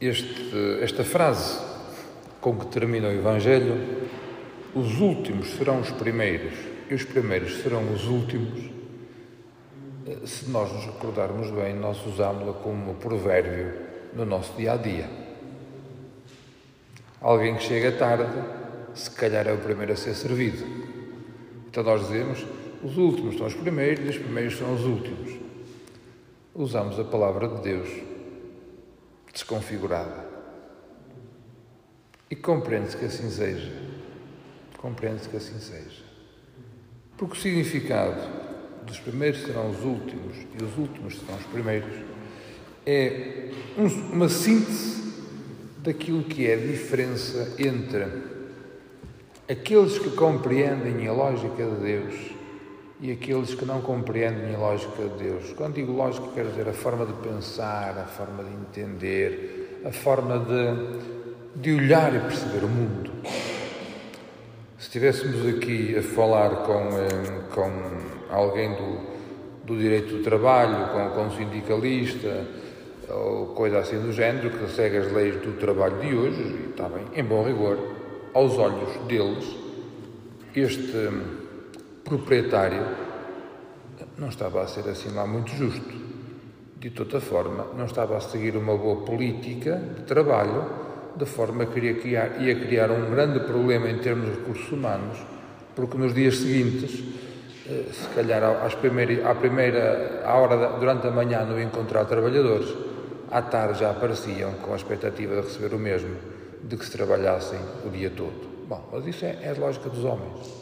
este, esta frase com que termina o Evangelho: os últimos serão os primeiros e os primeiros serão os últimos. Se nós nos recordarmos bem, nós usámos-la como provérbio no nosso dia a dia. Alguém que chega tarde, se calhar é o primeiro a ser servido. Então nós dizemos: os últimos são os primeiros e os primeiros são os últimos. Usamos a palavra de Deus desconfigurada. E compreende-se que assim seja. Compreende-se que assim seja. Porque o significado dos primeiros serão os últimos e os últimos serão os primeiros é uma síntese daquilo que é a diferença entre aqueles que compreendem a lógica de Deus e aqueles que não compreendem a lógica de Deus. Quando digo lógica, quero dizer a forma de pensar, a forma de entender, a forma de, de olhar e perceber o mundo. Se estivéssemos aqui a falar com, eh, com alguém do, do direito do trabalho, com, com um sindicalista, ou coisa assim do género, que segue as leis do trabalho de hoje, e está bem, em bom rigor, aos olhos deles, este proprietário não estava a ser assim lá muito justo. De toda forma, não estava a seguir uma boa política de trabalho, de forma que ia criar, ia criar um grande problema em termos de recursos humanos, porque nos dias seguintes, eh, se calhar às primeira, à primeira à hora durante a manhã não encontrar trabalhadores, à tarde já apareciam com a expectativa de receber o mesmo, de que se trabalhassem o dia todo. Bom, mas isso é, é a lógica dos homens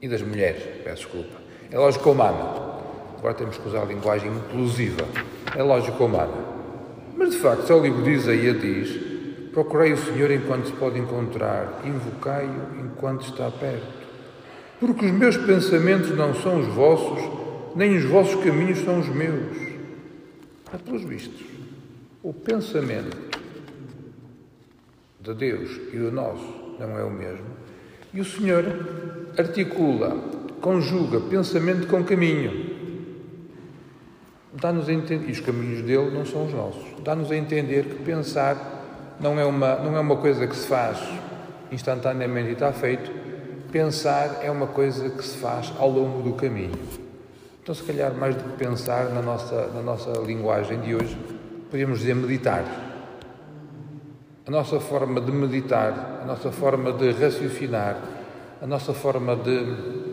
e das mulheres, peço desculpa. É lógica humana. Agora temos que usar a linguagem inclusiva. É lógica humana. Mas de facto, se o livro de Isaías diz: Procurei o Senhor enquanto se pode encontrar, invocai-o enquanto está perto. Porque os meus pensamentos não são os vossos, nem os vossos caminhos são os meus. É pelos vistos. O pensamento de Deus e o nosso não é o mesmo. E o Senhor articula, conjuga pensamento com caminho. Dá-nos a entender, e os caminhos dele não são os nossos, dá-nos a entender que pensar não é, uma, não é uma coisa que se faz instantaneamente e está feito, pensar é uma coisa que se faz ao longo do caminho. Então, se calhar, mais do que pensar na nossa, na nossa linguagem de hoje, podemos dizer meditar. A nossa forma de meditar, a nossa forma de raciocinar, a nossa forma de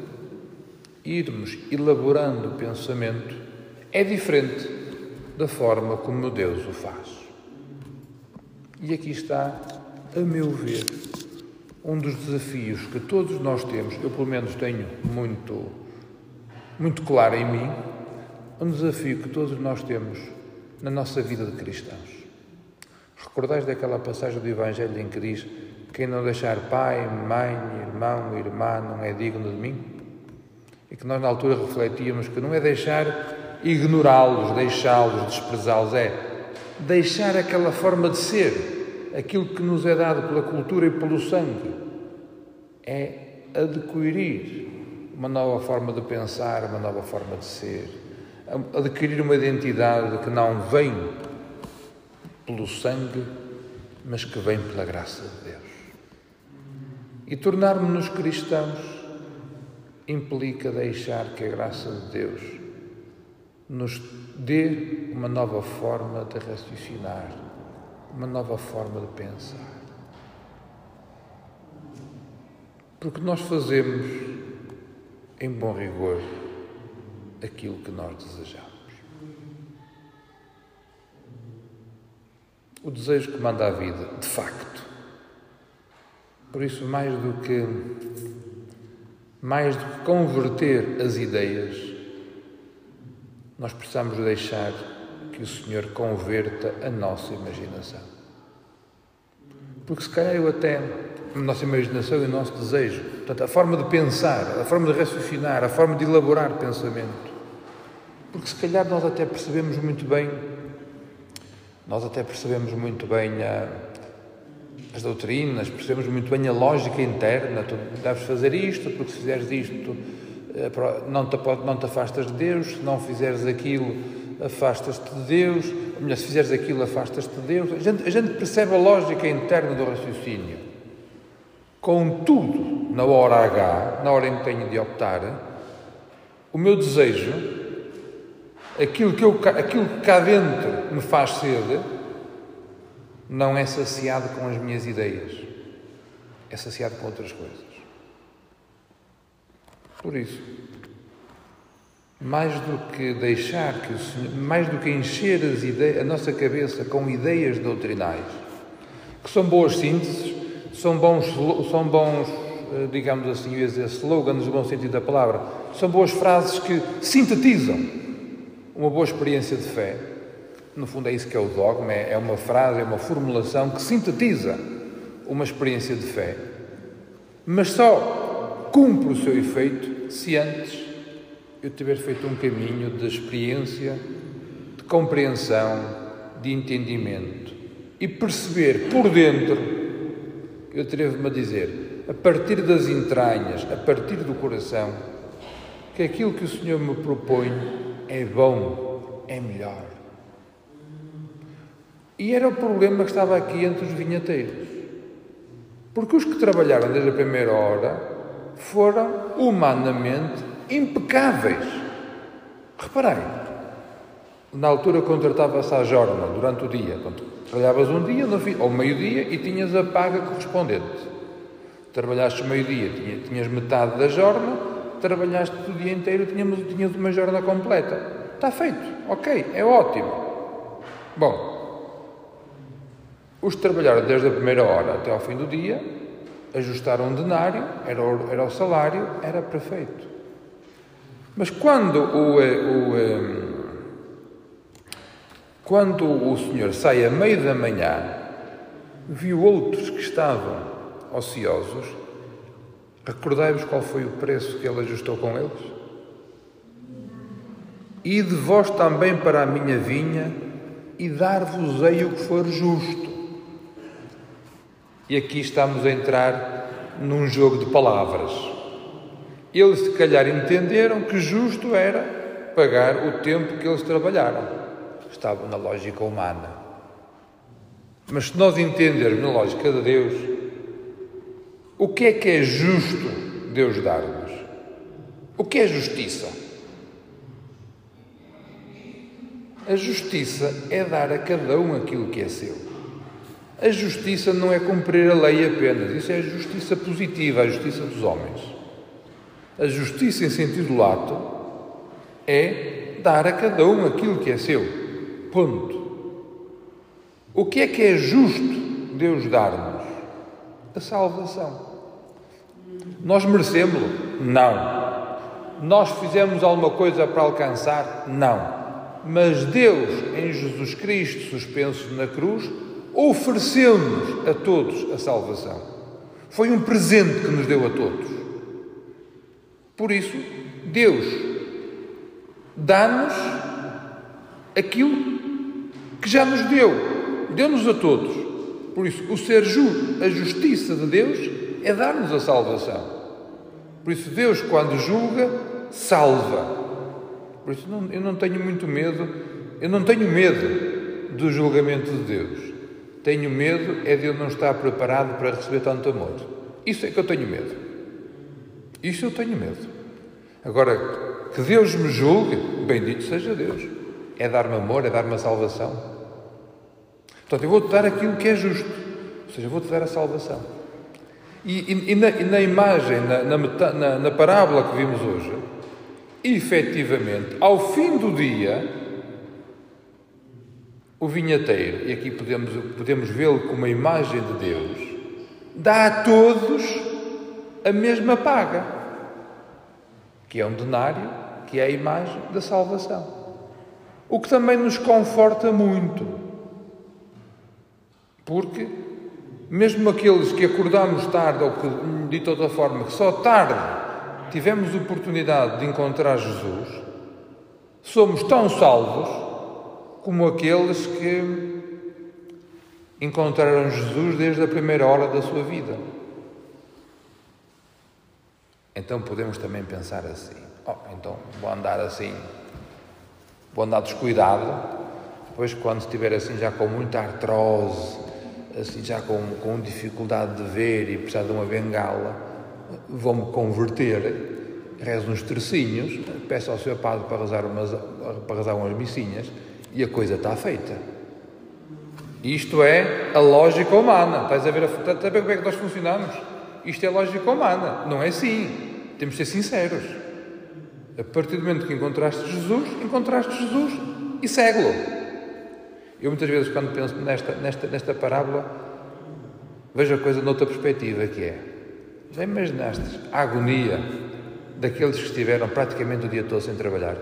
irmos elaborando o pensamento é diferente da forma como Deus o faz. E aqui está, a meu ver, um dos desafios que todos nós temos, eu pelo menos tenho muito, muito claro em mim, um desafio que todos nós temos na nossa vida de cristãos. Recordais daquela passagem do Evangelho em que diz quem não deixar pai, mãe, irmão, irmã não é digno de mim? E que nós na altura refletíamos que não é deixar ignorá-los, deixá-los, desprezá-los, é deixar aquela forma de ser, aquilo que nos é dado pela cultura e pelo sangue, é adquirir uma nova forma de pensar, uma nova forma de ser, adquirir uma identidade que não vem pelo sangue, mas que vem pela graça de Deus. E tornarmos-nos cristãos implica deixar que a graça de Deus nos dê uma nova forma de raciocinar, uma nova forma de pensar. Porque nós fazemos, em bom rigor, aquilo que nós desejamos. O desejo que manda a vida, de facto. Por isso, mais do que mais do que converter as ideias, nós precisamos deixar que o Senhor converta a nossa imaginação. Porque se calhar eu até, a nossa imaginação e o nosso desejo, portanto, a forma de pensar, a forma de raciocinar, a forma de elaborar pensamento. Porque se calhar nós até percebemos muito bem, nós até percebemos muito bem a, as doutrinas, percebemos muito bem a lógica interna, tu deves fazer isto, porque se fizeres isto eh, não te, não te afastas de Deus, se não fizeres aquilo afastas-te de Deus, ou melhor, se fizeres aquilo, afastas-te de Deus. A gente, a gente percebe a lógica interna do raciocínio. Contudo, na hora H, na hora em que tenho de optar, o meu desejo, aquilo que, eu, aquilo que cá dentro me faz sede, não é saciado com as minhas ideias, é saciado com outras coisas. Por isso, mais do que deixar que o Senhor, mais do que encher ideias, a nossa cabeça com ideias doutrinais, que são boas sínteses, são bons, são bons eh, digamos assim, slogans no bom sentido da palavra, são boas frases que sintetizam uma boa experiência de fé. No fundo, é isso que é o dogma: é, é uma frase, é uma formulação que sintetiza uma experiência de fé, mas só cumpre o seu efeito se antes eu tiver feito um caminho de experiência, de compreensão, de entendimento e perceber por dentro, eu atrevo-me a dizer, a partir das entranhas, a partir do coração, que aquilo que o Senhor me propõe é bom, é melhor. E era o problema que estava aqui entre os vinheteiros. Porque os que trabalharam desde a primeira hora foram humanamente impecáveis. Reparei, na altura contratava-se à jornada durante o dia. Trabalhavas um dia, ou meio-dia, e tinhas a paga correspondente. Trabalhaste meio-dia, tinhas metade da jornada, trabalhaste o dia inteiro, tinhas, tinhas uma jornada completa. Está feito, ok, é ótimo. Bom, os trabalharam desde a primeira hora até ao fim do dia, ajustaram um denário, era o, era o salário, era perfeito. Mas quando o, eh, o, eh, quando o senhor sai a meio da manhã, viu outros que estavam ociosos, recordai-vos qual foi o preço que ele ajustou com eles? E de vós também para a minha vinha, e dar-vos-ei o que for justo. E aqui estamos a entrar num jogo de palavras. Eles, se calhar, entenderam que justo era pagar o tempo que eles trabalharam. Estavam na lógica humana. Mas se nós entendermos na lógica de Deus, o que é que é justo Deus dar-nos? O que é justiça? A justiça é dar a cada um aquilo que é seu. A justiça não é cumprir a lei apenas, isso é a justiça positiva, a justiça dos homens. A justiça em sentido lato é dar a cada um aquilo que é seu. Ponto. O que é que é justo Deus dar-nos? A salvação. Nós merecemos? Não. Nós fizemos alguma coisa para alcançar? Não. Mas Deus, em Jesus Cristo, suspenso na cruz, ofereceu-nos a todos a salvação. Foi um presente que nos deu a todos. Por isso, Deus dá-nos aquilo que já nos deu, deu-nos a todos. Por isso, o ser justo, a justiça de Deus é dar-nos a salvação. Por isso, Deus, quando julga, salva. Por isso, não, eu não tenho muito medo, eu não tenho medo do julgamento de Deus. Tenho medo é de eu não estar preparado para receber tanto amor. Isso é que eu tenho medo. Isso eu tenho medo. Agora, que Deus me julgue, bendito seja Deus. É dar-me amor, é dar-me a salvação. Portanto, eu vou-te dar aquilo que é justo. Ou seja, vou-te dar a salvação. E, e, e, na, e na, imagem, na, na, na parábola que vimos hoje, efetivamente, ao fim do dia, o vinhateiro, e aqui podemos, podemos vê-lo como uma imagem de Deus, dá a todos a mesma paga, que é um denário, que é a imagem da salvação. O que também nos conforta muito, porque mesmo aqueles que acordamos tarde, ou que, de outra forma, que só tarde tivemos oportunidade de encontrar Jesus, somos tão salvos como aqueles que encontraram Jesus desde a primeira hora da sua vida. Então podemos também pensar assim: oh, então vou andar assim, vou andar descuidado, depois quando estiver assim já com muita artrose, assim já com, com dificuldade de ver e precisar de uma bengala, vou-me converter, rezo uns tercinhos, peço ao seu padre para rezar umas, para rezar umas missinhas e a coisa está feita. Isto é a lógica humana. Estás a ver, a, estás a ver como é que nós funcionamos? Isto é lógica humana. Não é assim. Temos de ser sinceros. A partir do momento que encontraste Jesus, encontraste Jesus e segue-lo. Eu muitas vezes, quando penso nesta, nesta, nesta parábola, vejo a coisa noutra perspectiva, que é, já imaginaste a agonia daqueles que estiveram praticamente o dia todo sem trabalhar?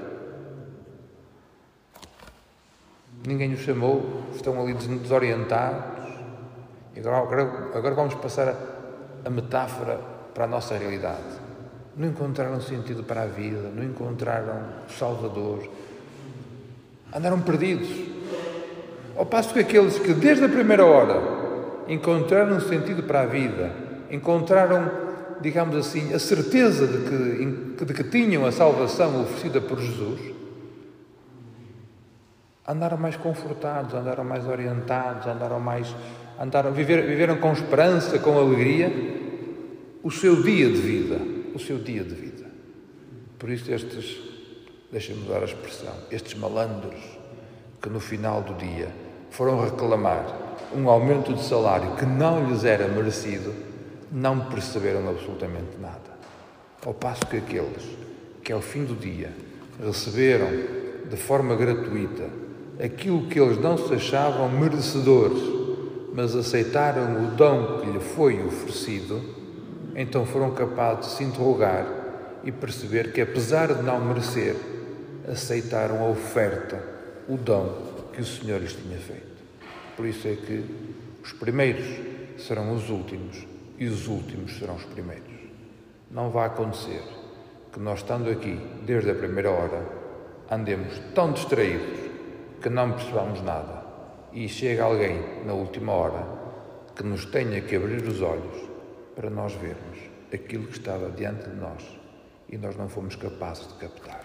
Ninguém os chamou, estão ali desorientados. E agora, agora, vamos passar a, a metáfora para a nossa realidade não encontraram sentido para a vida, não encontraram Salvador, andaram perdidos. Ao passo que aqueles que desde a primeira hora encontraram sentido para a vida, encontraram, digamos assim, a certeza de que, de que tinham a salvação oferecida por Jesus, andaram mais confortados, andaram mais orientados, andaram mais. Andaram, viver, viveram com esperança, com alegria, o seu dia de vida o seu dia de vida. Por isso, estes, deixem-me dar a expressão, estes malandros que no final do dia foram reclamar um aumento de salário que não lhes era merecido, não perceberam absolutamente nada. Ao passo que aqueles que ao fim do dia receberam de forma gratuita aquilo que eles não se achavam merecedores, mas aceitaram o dom que lhe foi oferecido, então foram capazes de se interrogar e perceber que, apesar de não merecer, aceitaram a oferta, o dom que o Senhor lhes tinha feito. Por isso é que os primeiros serão os últimos e os últimos serão os primeiros. Não vai acontecer que nós, estando aqui desde a primeira hora, andemos tão distraídos que não percebamos nada e chega alguém na última hora que nos tenha que abrir os olhos para nós vermos aquilo que estava diante de nós e nós não fomos capazes de captar.